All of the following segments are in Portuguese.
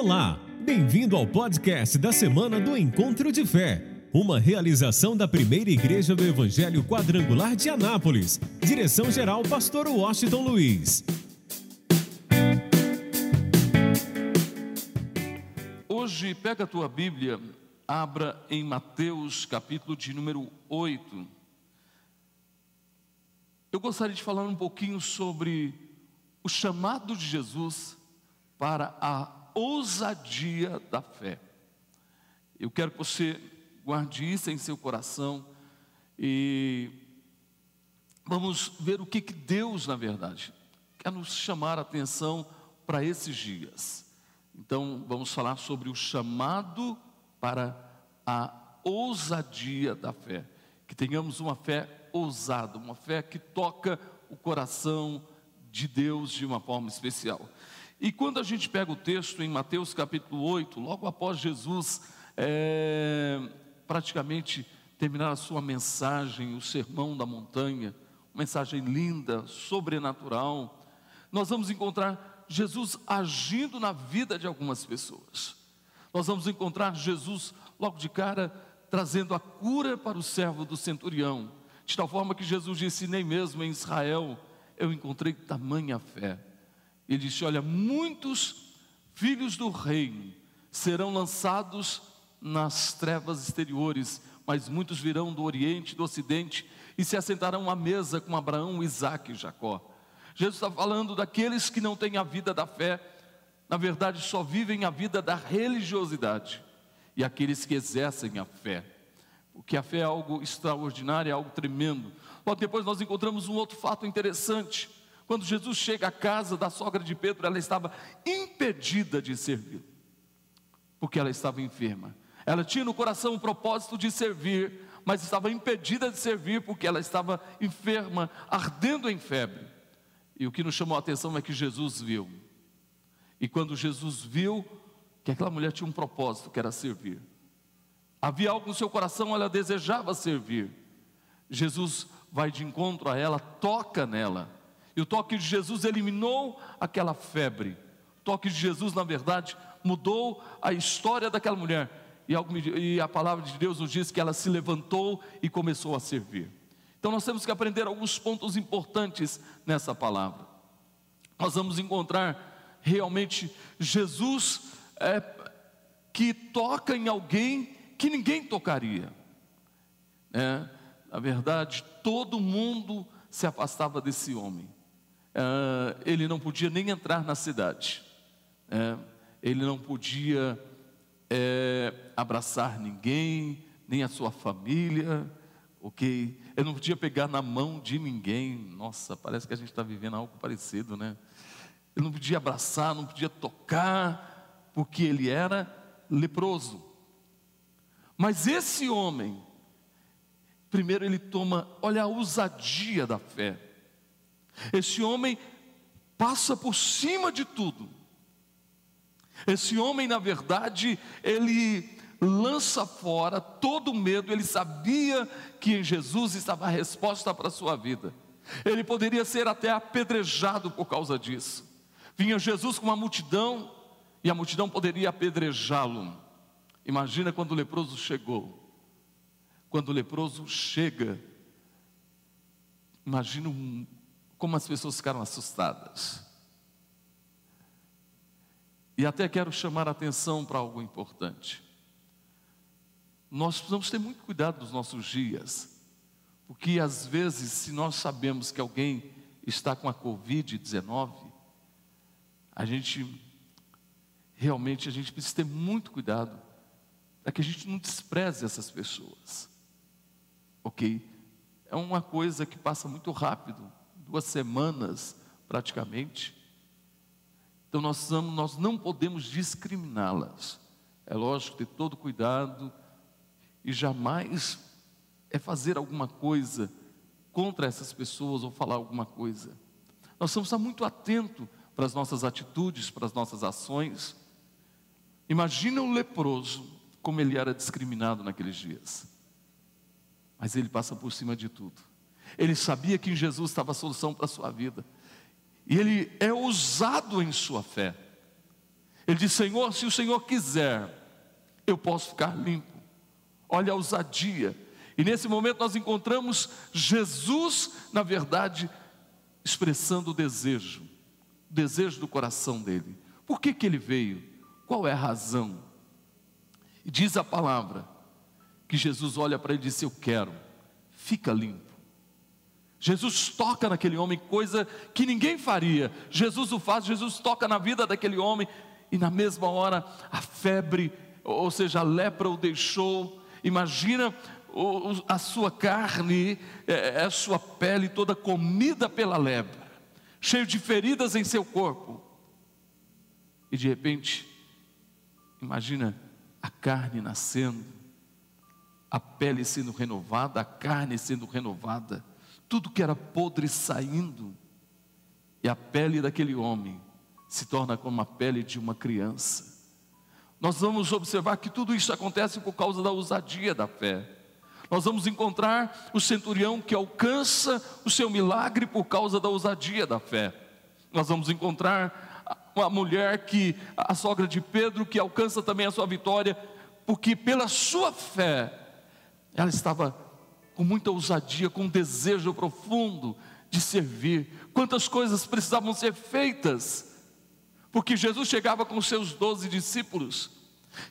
Olá, bem-vindo ao podcast da semana do Encontro de Fé, uma realização da primeira igreja do Evangelho Quadrangular de Anápolis. Direção-geral, Pastor Washington Luiz. Hoje, pega a tua Bíblia, abra em Mateus, capítulo de número 8. Eu gostaria de falar um pouquinho sobre o chamado de Jesus para a ousadia da fé. Eu quero que você guarde isso em seu coração e vamos ver o que, que Deus, na verdade, quer nos chamar a atenção para esses dias. Então, vamos falar sobre o chamado para a ousadia da fé. Que tenhamos uma fé ousada, uma fé que toca o coração de Deus de uma forma especial. E quando a gente pega o texto em Mateus capítulo 8, logo após Jesus é, praticamente terminar a sua mensagem, o sermão da montanha, uma mensagem linda, sobrenatural, nós vamos encontrar Jesus agindo na vida de algumas pessoas. Nós vamos encontrar Jesus logo de cara trazendo a cura para o servo do centurião, de tal forma que Jesus disse: Nem mesmo em Israel eu encontrei tamanha fé. Ele disse: Olha, muitos filhos do reino serão lançados nas trevas exteriores, mas muitos virão do Oriente, do Ocidente e se assentarão à mesa com Abraão, Isaac e Jacó. Jesus está falando daqueles que não têm a vida da fé, na verdade só vivem a vida da religiosidade, e aqueles que exercem a fé, porque a fé é algo extraordinário, é algo tremendo. Logo depois nós encontramos um outro fato interessante. Quando Jesus chega à casa da sogra de Pedro, ela estava impedida de servir, porque ela estava enferma. Ela tinha no coração o propósito de servir, mas estava impedida de servir porque ela estava enferma, ardendo em febre. E o que nos chamou a atenção é que Jesus viu. E quando Jesus viu que aquela mulher tinha um propósito, que era servir, havia algo no seu coração, ela desejava servir. Jesus vai de encontro a ela, toca nela e o toque de Jesus eliminou aquela febre. O toque de Jesus, na verdade, mudou a história daquela mulher. E a palavra de Deus nos diz que ela se levantou e começou a servir. Então nós temos que aprender alguns pontos importantes nessa palavra. Nós vamos encontrar realmente Jesus é, que toca em alguém que ninguém tocaria. É, na verdade, todo mundo se afastava desse homem uh, ele não podia nem entrar na cidade, uh, ele não podia uh, abraçar ninguém, nem a sua família, ok? Ele não podia pegar na mão de ninguém. Nossa, parece que a gente está vivendo algo parecido, né? Ele não podia abraçar, não podia tocar, porque ele era leproso. Mas esse homem, primeiro ele toma, olha a ousadia da fé. Esse homem passa por cima de tudo. Esse homem, na verdade, ele lança fora todo o medo, ele sabia que em Jesus estava a resposta para a sua vida. Ele poderia ser até apedrejado por causa disso. Vinha Jesus com uma multidão e a multidão poderia apedrejá-lo. Imagina quando o leproso chegou. Quando o leproso chega, imagina um, como as pessoas ficaram assustadas. E até quero chamar a atenção para algo importante. Nós precisamos ter muito cuidado nos nossos dias, porque às vezes, se nós sabemos que alguém está com a Covid-19, a gente realmente a gente precisa ter muito cuidado para que a gente não despreze essas pessoas, ok? É uma coisa que passa muito rápido duas semanas praticamente. Então nós, nós não podemos discriminá-las. É lógico ter todo cuidado e jamais é fazer alguma coisa contra essas pessoas ou falar alguma coisa. Nós temos que estar muito atento para as nossas atitudes, para as nossas ações. Imagina o leproso, como ele era discriminado naqueles dias. Mas ele passa por cima de tudo. Ele sabia que em Jesus estava a solução para a sua vida. E ele é ousado em sua fé. Ele diz: Senhor, se o Senhor quiser, eu posso ficar limpo. Olha a ousadia. E nesse momento nós encontramos Jesus, na verdade, expressando o desejo, o desejo do coração dele. Por que, que ele veio? Qual é a razão? E diz a palavra que Jesus olha para ele e diz: Eu quero, fica limpo. Jesus toca naquele homem, coisa que ninguém faria. Jesus o faz, Jesus toca na vida daquele homem, e na mesma hora a febre, ou seja, a lepra o deixou. Imagina a sua carne, é, é a sua pele toda comida pela lepra, cheio de feridas em seu corpo. E de repente, imagina a carne nascendo, a pele sendo renovada, a carne sendo renovada tudo que era podre saindo, e a pele daquele homem se torna como a pele de uma criança. Nós vamos observar que tudo isso acontece por causa da ousadia da fé. Nós vamos encontrar o centurião que alcança o seu milagre por causa da ousadia da fé. Nós vamos encontrar uma mulher que, a sogra de Pedro, que alcança também a sua vitória, porque pela sua fé, ela estava com muita ousadia, com um desejo profundo de servir. Quantas coisas precisavam ser feitas, porque Jesus chegava com seus doze discípulos.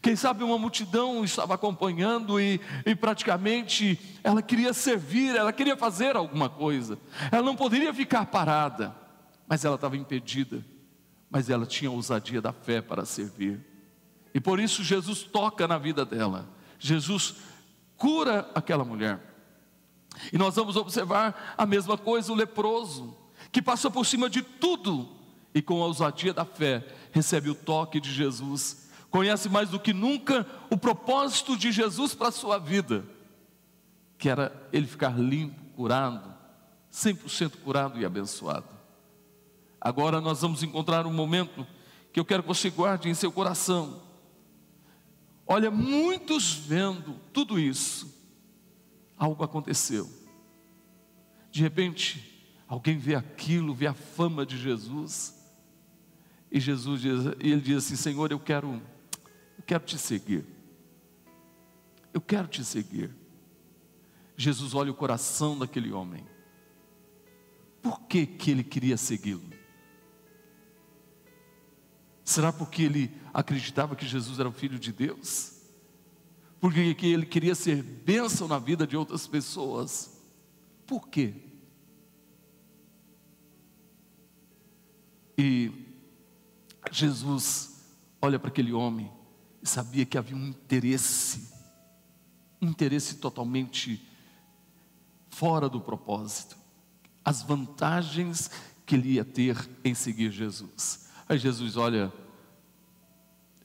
Quem sabe uma multidão estava acompanhando e, e, praticamente ela queria servir, ela queria fazer alguma coisa. Ela não poderia ficar parada, mas ela estava impedida. Mas ela tinha ousadia da fé para servir. E por isso Jesus toca na vida dela. Jesus cura aquela mulher. E nós vamos observar a mesma coisa, o leproso, que passou por cima de tudo e com a ousadia da fé recebe o toque de Jesus, conhece mais do que nunca o propósito de Jesus para a sua vida, que era ele ficar limpo, curado, 100% curado e abençoado. Agora nós vamos encontrar um momento que eu quero que você guarde em seu coração. Olha, muitos vendo tudo isso, algo aconteceu. De repente, alguém vê aquilo, vê a fama de Jesus, e Jesus diz, e ele diz assim: Senhor, eu quero, eu quero te seguir. Eu quero te seguir. Jesus olha o coração daquele homem. Por que, que ele queria segui-lo? Será porque ele acreditava que Jesus era o Filho de Deus? Porque ele queria ser bênção na vida de outras pessoas. Por quê? E Jesus olha para aquele homem e sabia que havia um interesse, um interesse totalmente fora do propósito, as vantagens que ele ia ter em seguir Jesus. Aí Jesus olha,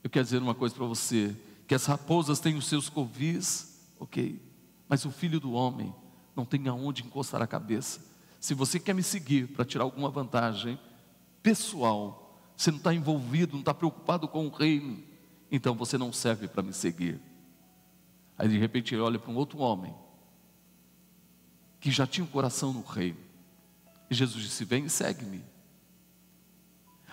eu quero dizer uma coisa para você, que as raposas têm os seus covis, ok, mas o filho do homem não tem aonde encostar a cabeça. Se você quer me seguir para tirar alguma vantagem pessoal, você não está envolvido, não está preocupado com o reino, então você não serve para me seguir. Aí de repente ele olha para um outro homem, que já tinha o um coração no reino, e Jesus disse: Vem e segue-me.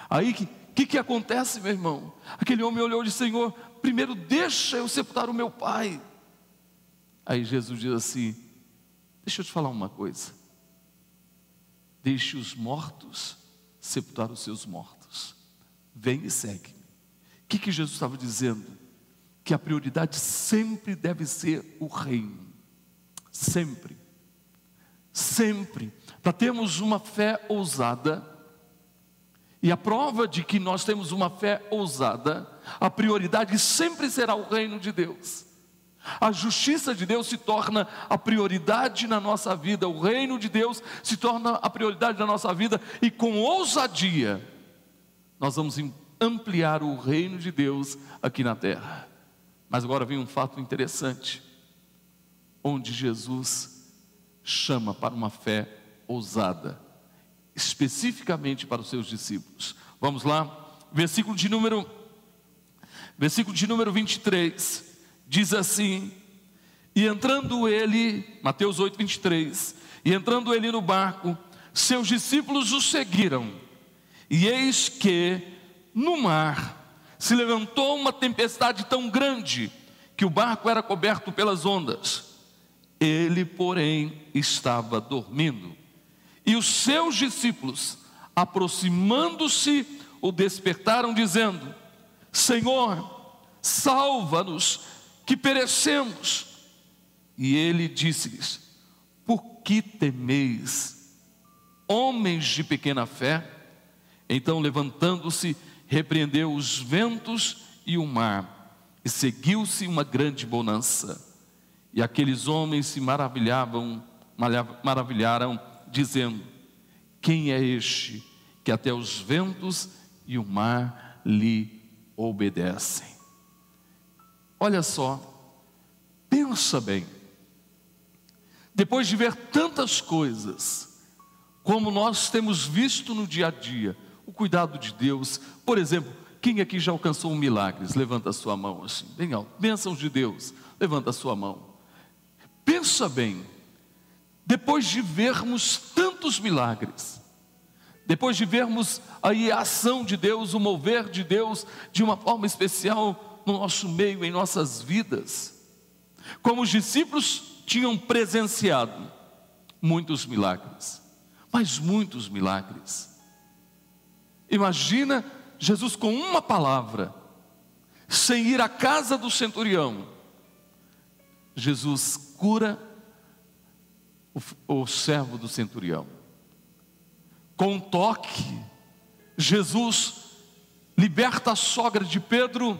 Aí que, que, que acontece, meu irmão? Aquele homem olhou e disse: Senhor, primeiro deixa eu sepultar o meu pai. Aí Jesus diz assim: Deixa eu te falar uma coisa. Deixe os mortos sepultar os seus mortos. Vem e segue. O que, que Jesus estava dizendo? Que a prioridade sempre deve ser o reino. Sempre. Sempre. Para termos uma fé ousada, e a prova de que nós temos uma fé ousada, a prioridade sempre será o reino de Deus. A justiça de Deus se torna a prioridade na nossa vida, o reino de Deus se torna a prioridade na nossa vida, e com ousadia, nós vamos ampliar o reino de Deus aqui na terra. Mas agora vem um fato interessante, onde Jesus chama para uma fé ousada especificamente para os seus discípulos. Vamos lá, versículo de número versículo de número 23 diz assim: E entrando ele, Mateus 8, 23, e entrando ele no barco, seus discípulos o seguiram. E eis que no mar se levantou uma tempestade tão grande que o barco era coberto pelas ondas. Ele, porém, estava dormindo. E os seus discípulos, aproximando-se, o despertaram, dizendo: Senhor, salva-nos, que perecemos. E ele disse-lhes: Por que temeis, homens de pequena fé? Então, levantando-se, repreendeu os ventos e o mar, e seguiu-se uma grande bonança. E aqueles homens se maravilhavam, maravilharam, dizendo: Quem é este que até os ventos e o mar lhe obedecem? Olha só, pensa bem. Depois de ver tantas coisas, como nós temos visto no dia a dia, o cuidado de Deus, por exemplo, quem aqui já alcançou um milagre? Levanta a sua mão assim, bem alto. Bênçãos de Deus, levanta a sua mão. Pensa bem, depois de vermos tantos milagres, depois de vermos aí a ação de Deus, o mover de Deus de uma forma especial no nosso meio, em nossas vidas, como os discípulos tinham presenciado muitos milagres, mas muitos milagres. Imagina Jesus com uma palavra, sem ir à casa do centurião, Jesus cura o, o servo do centurião. Com um toque, Jesus liberta a sogra de Pedro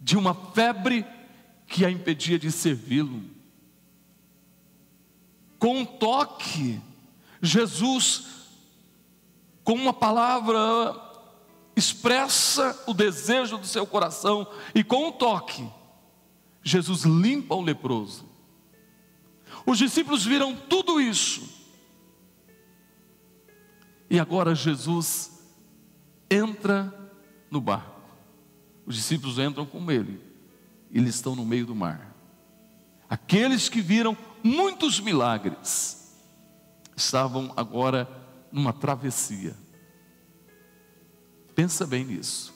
de uma febre que a impedia de servi-lo. Com um toque, Jesus, com uma palavra, expressa o desejo do seu coração e com um toque, Jesus limpa o leproso. Os discípulos viram tudo isso. E agora Jesus entra no barco. Os discípulos entram com ele. Eles estão no meio do mar. Aqueles que viram muitos milagres estavam agora numa travessia. Pensa bem nisso.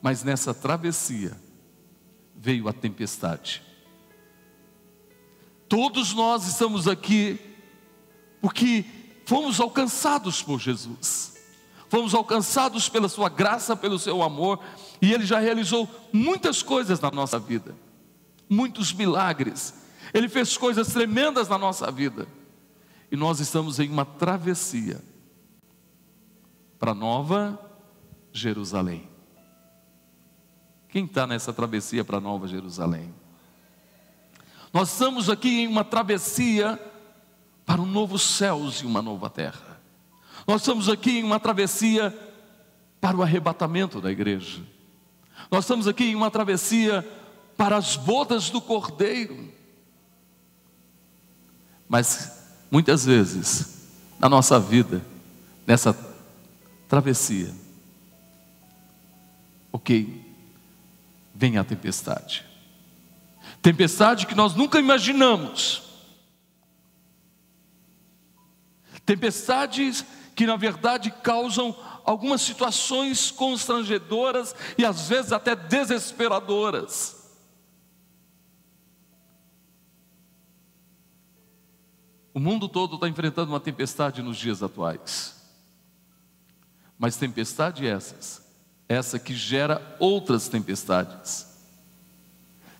Mas nessa travessia, veio a tempestade. Todos nós estamos aqui porque fomos alcançados por Jesus, fomos alcançados pela Sua graça, pelo Seu amor, e Ele já realizou muitas coisas na nossa vida, muitos milagres, Ele fez coisas tremendas na nossa vida, e nós estamos em uma travessia para Nova Jerusalém. Quem está nessa travessia para Nova Jerusalém? Nós estamos aqui em uma travessia para um novo céus e uma nova terra. Nós estamos aqui em uma travessia para o arrebatamento da igreja. Nós estamos aqui em uma travessia para as bodas do Cordeiro. Mas muitas vezes na nossa vida, nessa travessia, ok, vem a tempestade. Tempestade que nós nunca imaginamos. Tempestades que na verdade causam algumas situações constrangedoras e às vezes até desesperadoras. O mundo todo está enfrentando uma tempestade nos dias atuais. Mas tempestade essas essa que gera outras tempestades.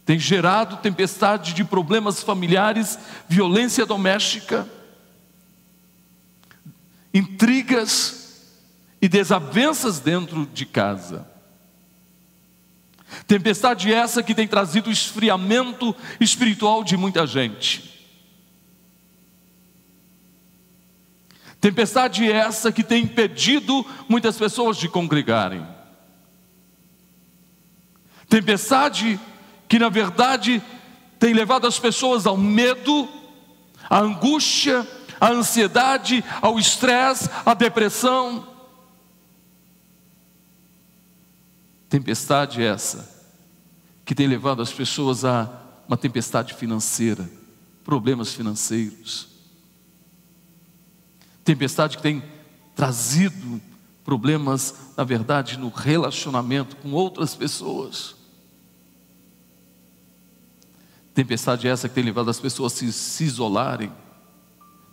Tem gerado tempestade de problemas familiares, violência doméstica, intrigas e desavenças dentro de casa. Tempestade essa que tem trazido esfriamento espiritual de muita gente. Tempestade essa que tem impedido muitas pessoas de congregarem. Tempestade que, na verdade, tem levado as pessoas ao medo, à angústia, à ansiedade, ao estresse, à depressão. Tempestade essa que tem levado as pessoas a uma tempestade financeira, problemas financeiros. Tempestade que tem trazido problemas, na verdade, no relacionamento com outras pessoas. Tempestade essa que tem levado as pessoas a se, se isolarem.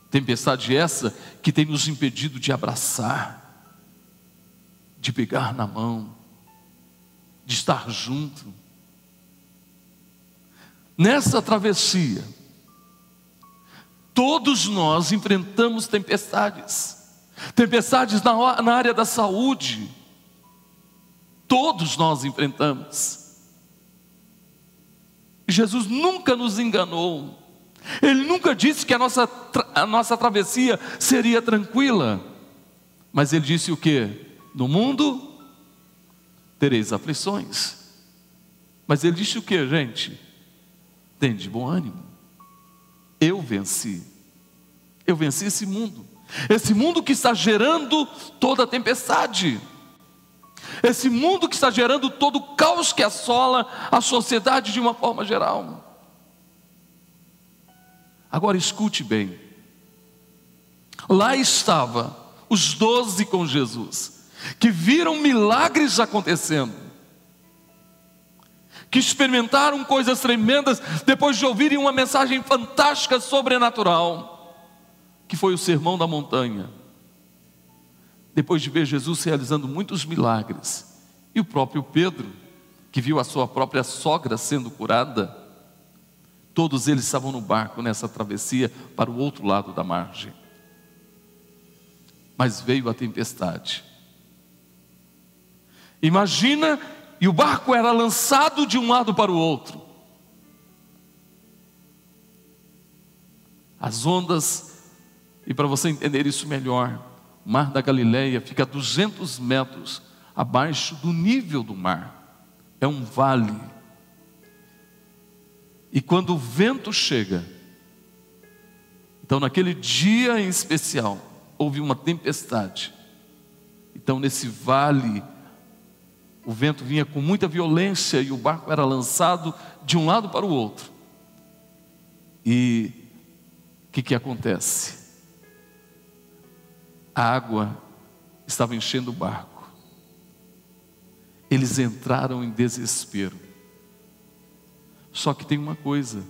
Tempestade essa que tem nos impedido de abraçar, de pegar na mão, de estar junto. Nessa travessia, todos nós enfrentamos tempestades, tempestades na, na área da saúde, todos nós enfrentamos. Jesus nunca nos enganou, Ele nunca disse que a nossa, a nossa travessia seria tranquila, mas Ele disse o que? No mundo tereis aflições. Mas ele disse o que, gente? Tem de bom ânimo. Eu venci. Eu venci esse mundo. Esse mundo que está gerando toda a tempestade. Esse mundo que está gerando todo o caos que assola a sociedade de uma forma geral. Agora escute bem. Lá estava os doze com Jesus que viram milagres acontecendo, que experimentaram coisas tremendas depois de ouvirem uma mensagem fantástica sobrenatural, que foi o sermão da montanha. Depois de ver Jesus realizando muitos milagres, e o próprio Pedro, que viu a sua própria sogra sendo curada, todos eles estavam no barco nessa travessia para o outro lado da margem. Mas veio a tempestade. Imagina, e o barco era lançado de um lado para o outro. As ondas, e para você entender isso melhor, mar da Galileia fica a 200 metros abaixo do nível do mar. É um vale. E quando o vento chega, então naquele dia em especial, houve uma tempestade. Então nesse vale o vento vinha com muita violência e o barco era lançado de um lado para o outro. E o que, que acontece? A água estava enchendo o barco. Eles entraram em desespero. Só que tem uma coisa: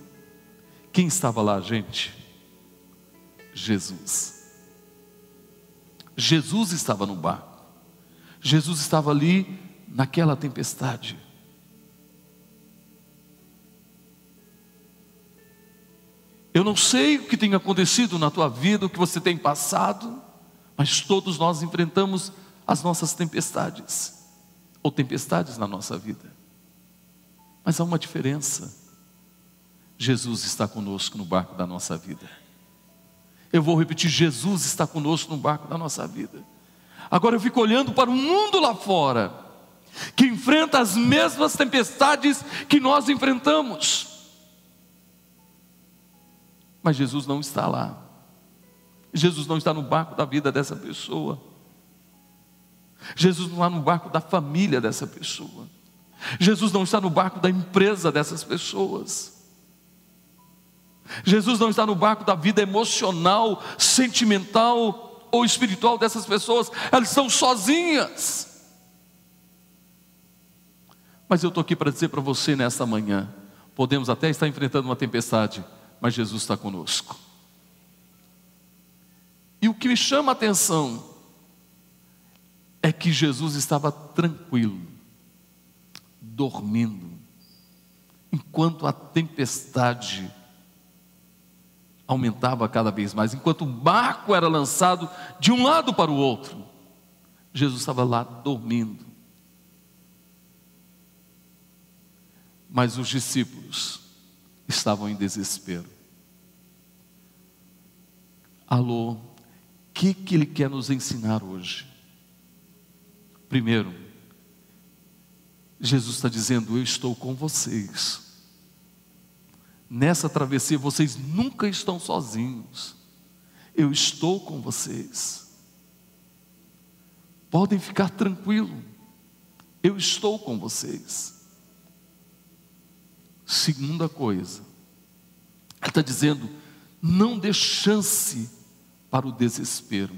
quem estava lá, gente? Jesus. Jesus estava no barco. Jesus estava ali naquela tempestade. Eu não sei o que tem acontecido na tua vida, o que você tem passado, mas todos nós enfrentamos as nossas tempestades, ou tempestades na nossa vida. Mas há uma diferença. Jesus está conosco no barco da nossa vida. Eu vou repetir: Jesus está conosco no barco da nossa vida. Agora eu fico olhando para o mundo lá fora que enfrenta as mesmas tempestades que nós enfrentamos. Mas Jesus não está lá. Jesus não está no barco da vida dessa pessoa. Jesus não está no barco da família dessa pessoa. Jesus não está no barco da empresa dessas pessoas. Jesus não está no barco da vida emocional, sentimental ou espiritual dessas pessoas. Elas estão sozinhas. Mas eu estou aqui para dizer para você nesta manhã: podemos até estar enfrentando uma tempestade, mas Jesus está conosco. E o que me chama a atenção é que Jesus estava tranquilo, dormindo, enquanto a tempestade aumentava cada vez mais, enquanto o barco era lançado de um lado para o outro, Jesus estava lá dormindo. Mas os discípulos estavam em desespero. Alô, que, que ele quer nos ensinar hoje? Primeiro, Jesus está dizendo: Eu estou com vocês. Nessa travessia vocês nunca estão sozinhos. Eu estou com vocês. Podem ficar tranquilos. Eu estou com vocês. Segunda coisa, ele está dizendo: não dê chance para o desespero.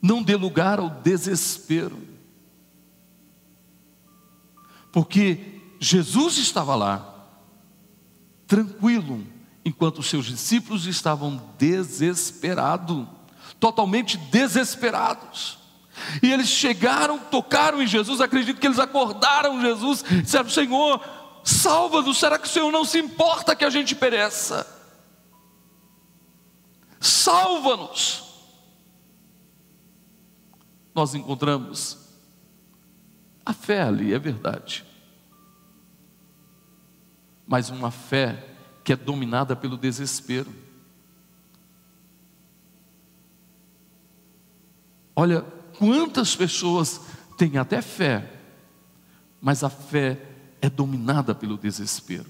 Não dê lugar ao desespero. Porque Jesus estava lá, tranquilo, enquanto os seus discípulos estavam desesperados, totalmente desesperados. E eles chegaram, tocaram em Jesus, acredito que eles acordaram Jesus, disseram: Senhor, salva-nos, será que o Senhor não se importa que a gente pereça? Salva-nos. Nós encontramos a fé ali, é verdade, mas uma fé que é dominada pelo desespero. Olha, quantas pessoas têm até fé, mas a fé é dominada pelo desespero.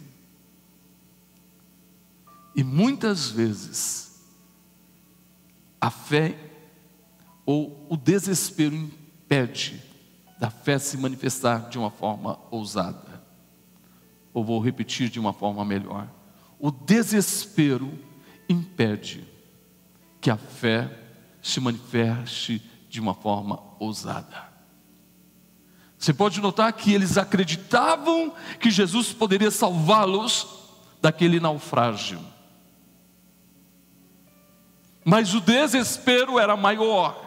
E muitas vezes a fé ou o desespero impede da fé se manifestar de uma forma ousada. Ou vou repetir de uma forma melhor. O desespero impede que a fé se manifeste de uma forma ousada. Você pode notar que eles acreditavam que Jesus poderia salvá-los daquele naufrágio. Mas o desespero era maior.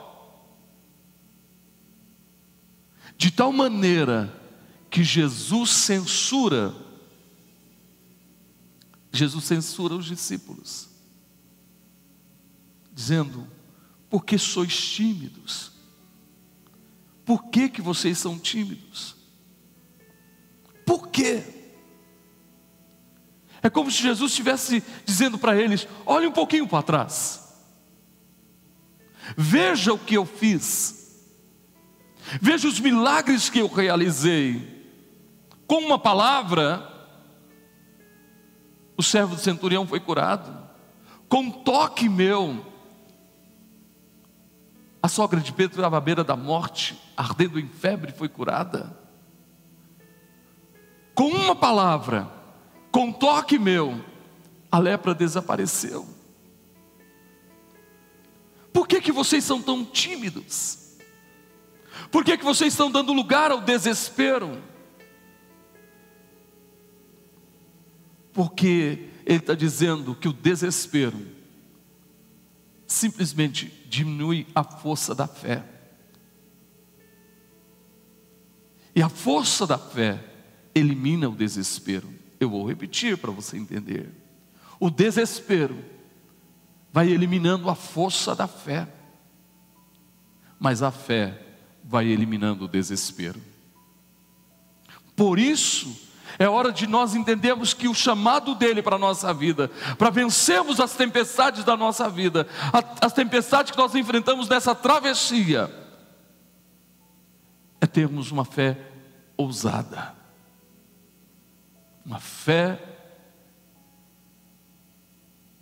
De tal maneira que Jesus censura Jesus censura os discípulos, dizendo: por que sois tímidos? Por que, que vocês são tímidos? Por quê? É como se Jesus estivesse dizendo para eles: olhe um pouquinho para trás, veja o que eu fiz, veja os milagres que eu realizei. Com uma palavra, o servo do centurião foi curado, com um toque meu, a sogra de Pedro estava à beira da morte, ardendo em febre, foi curada. Com uma palavra, com um toque meu, a lepra desapareceu. Que, que vocês são tão tímidos? Por que, que vocês estão dando lugar ao desespero? Porque ele está dizendo que o desespero simplesmente diminui a força da fé. E a força da fé elimina o desespero. Eu vou repetir para você entender. O desespero vai eliminando a força da fé, mas a fé vai eliminando o desespero. Por isso, é hora de nós entendermos que o chamado dele para a nossa vida, para vencermos as tempestades da nossa vida, as tempestades que nós enfrentamos nessa travessia, é termos uma fé ousada, uma fé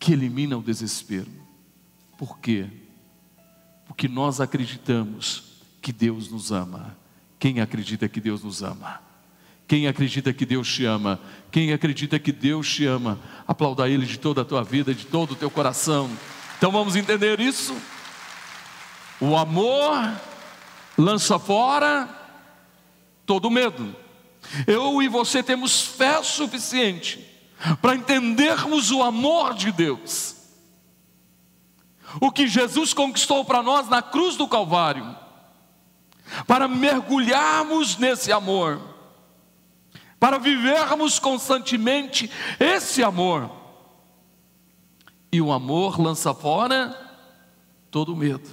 que elimina o desespero. Por quê? Porque nós acreditamos que Deus nos ama. Quem acredita que Deus nos ama? Quem acredita que Deus te ama? Quem acredita que Deus te ama? Aplauda Ele de toda a tua vida, de todo o teu coração. Então vamos entender isso? O amor lança fora todo medo. Eu e você temos fé suficiente para entendermos o amor de Deus. O que Jesus conquistou para nós na cruz do Calvário, para mergulharmos nesse amor para vivermos constantemente esse amor. E o amor lança fora todo medo.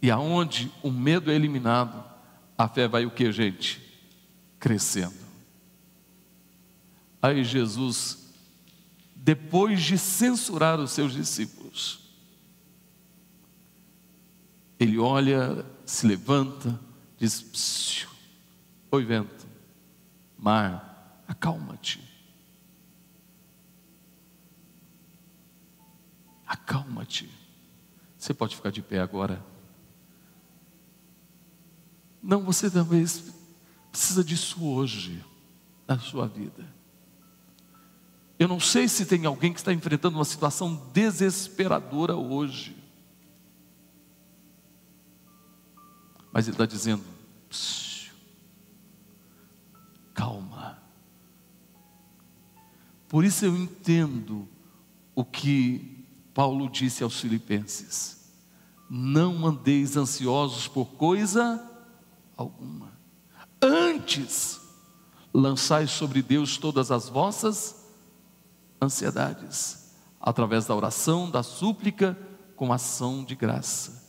E aonde o medo é eliminado, a fé vai o que, gente? Crescendo. Aí Jesus, depois de censurar os seus discípulos, ele olha, se levanta, diz: Oi, vento mar, acalma-te. Acalma-te. Você pode ficar de pé agora. Não, você talvez precisa disso hoje, na sua vida. Eu não sei se tem alguém que está enfrentando uma situação desesperadora hoje. Mas ele está dizendo: calma. Por isso eu entendo o que Paulo disse aos Filipenses: não andeis ansiosos por coisa alguma, antes lançai sobre Deus todas as vossas ansiedades, através da oração, da súplica, com ação de graça.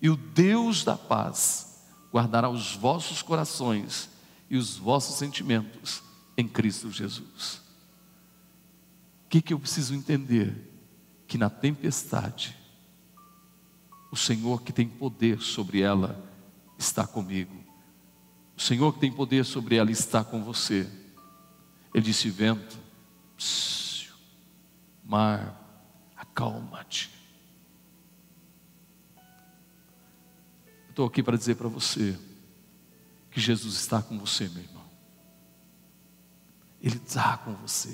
E o Deus da paz guardará os vossos corações e os vossos sentimentos em Cristo Jesus. O que, que eu preciso entender? Que na tempestade, o Senhor que tem poder sobre ela está comigo. O Senhor que tem poder sobre ela está com você. Ele disse: vento, psiu, mar, acalma-te. Estou aqui para dizer para você que Jesus está com você, meu irmão. Ele está com você.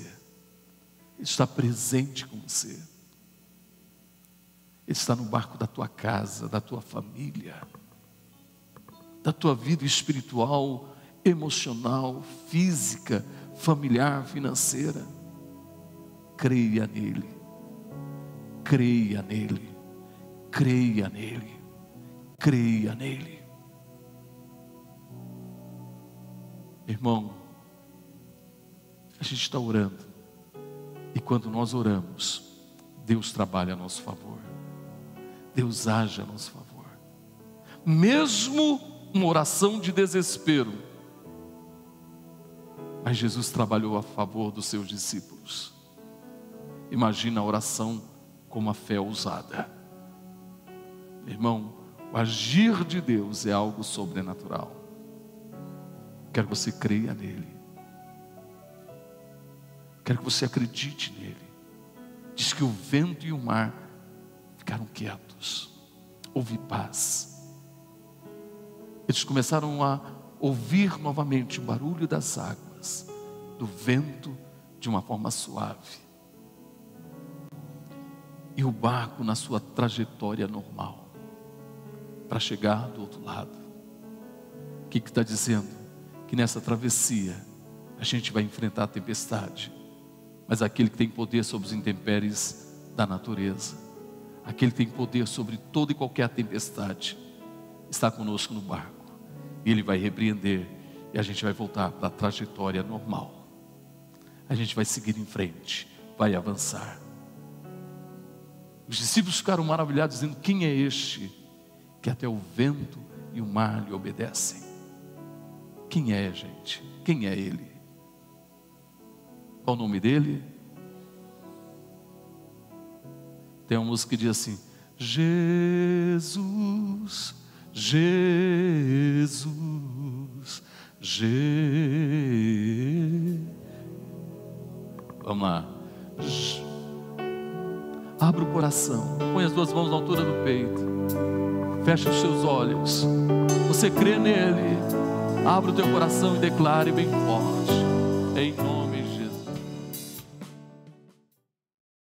Ele está presente com você. Ele está no barco da tua casa, da tua família, da tua vida espiritual, emocional, física, familiar, financeira. Creia nele. Creia nele. Creia nele. Creia nele. Irmão, a gente está orando, e quando nós oramos, Deus trabalha a nosso favor, Deus age a nosso favor, mesmo uma oração de desespero, mas Jesus trabalhou a favor dos seus discípulos. Imagina a oração com uma fé ousada, irmão. O agir de Deus é algo sobrenatural. Quero que você creia nele. Quero que você acredite nele. Diz que o vento e o mar ficaram quietos. Houve paz. Eles começaram a ouvir novamente o barulho das águas, do vento de uma forma suave. E o barco na sua trajetória normal, para chegar do outro lado. O que está dizendo? que nessa travessia a gente vai enfrentar a tempestade, mas aquele que tem poder sobre os intempéries da natureza, aquele que tem poder sobre toda e qualquer tempestade, está conosco no barco, e ele vai repreender, e a gente vai voltar para a trajetória normal, a gente vai seguir em frente, vai avançar. Os discípulos ficaram maravilhados, dizendo: Quem é este que até o vento e o mar lhe obedecem? Quem é, gente? Quem é ele? Qual o nome dele? Tem uma música que diz assim: Jesus, Jesus, Jesus. Vamos lá. Abra o coração, põe as duas mãos na altura do peito, fecha os seus olhos. Você crê nele? Abra o teu coração e declare bem forte. Em nome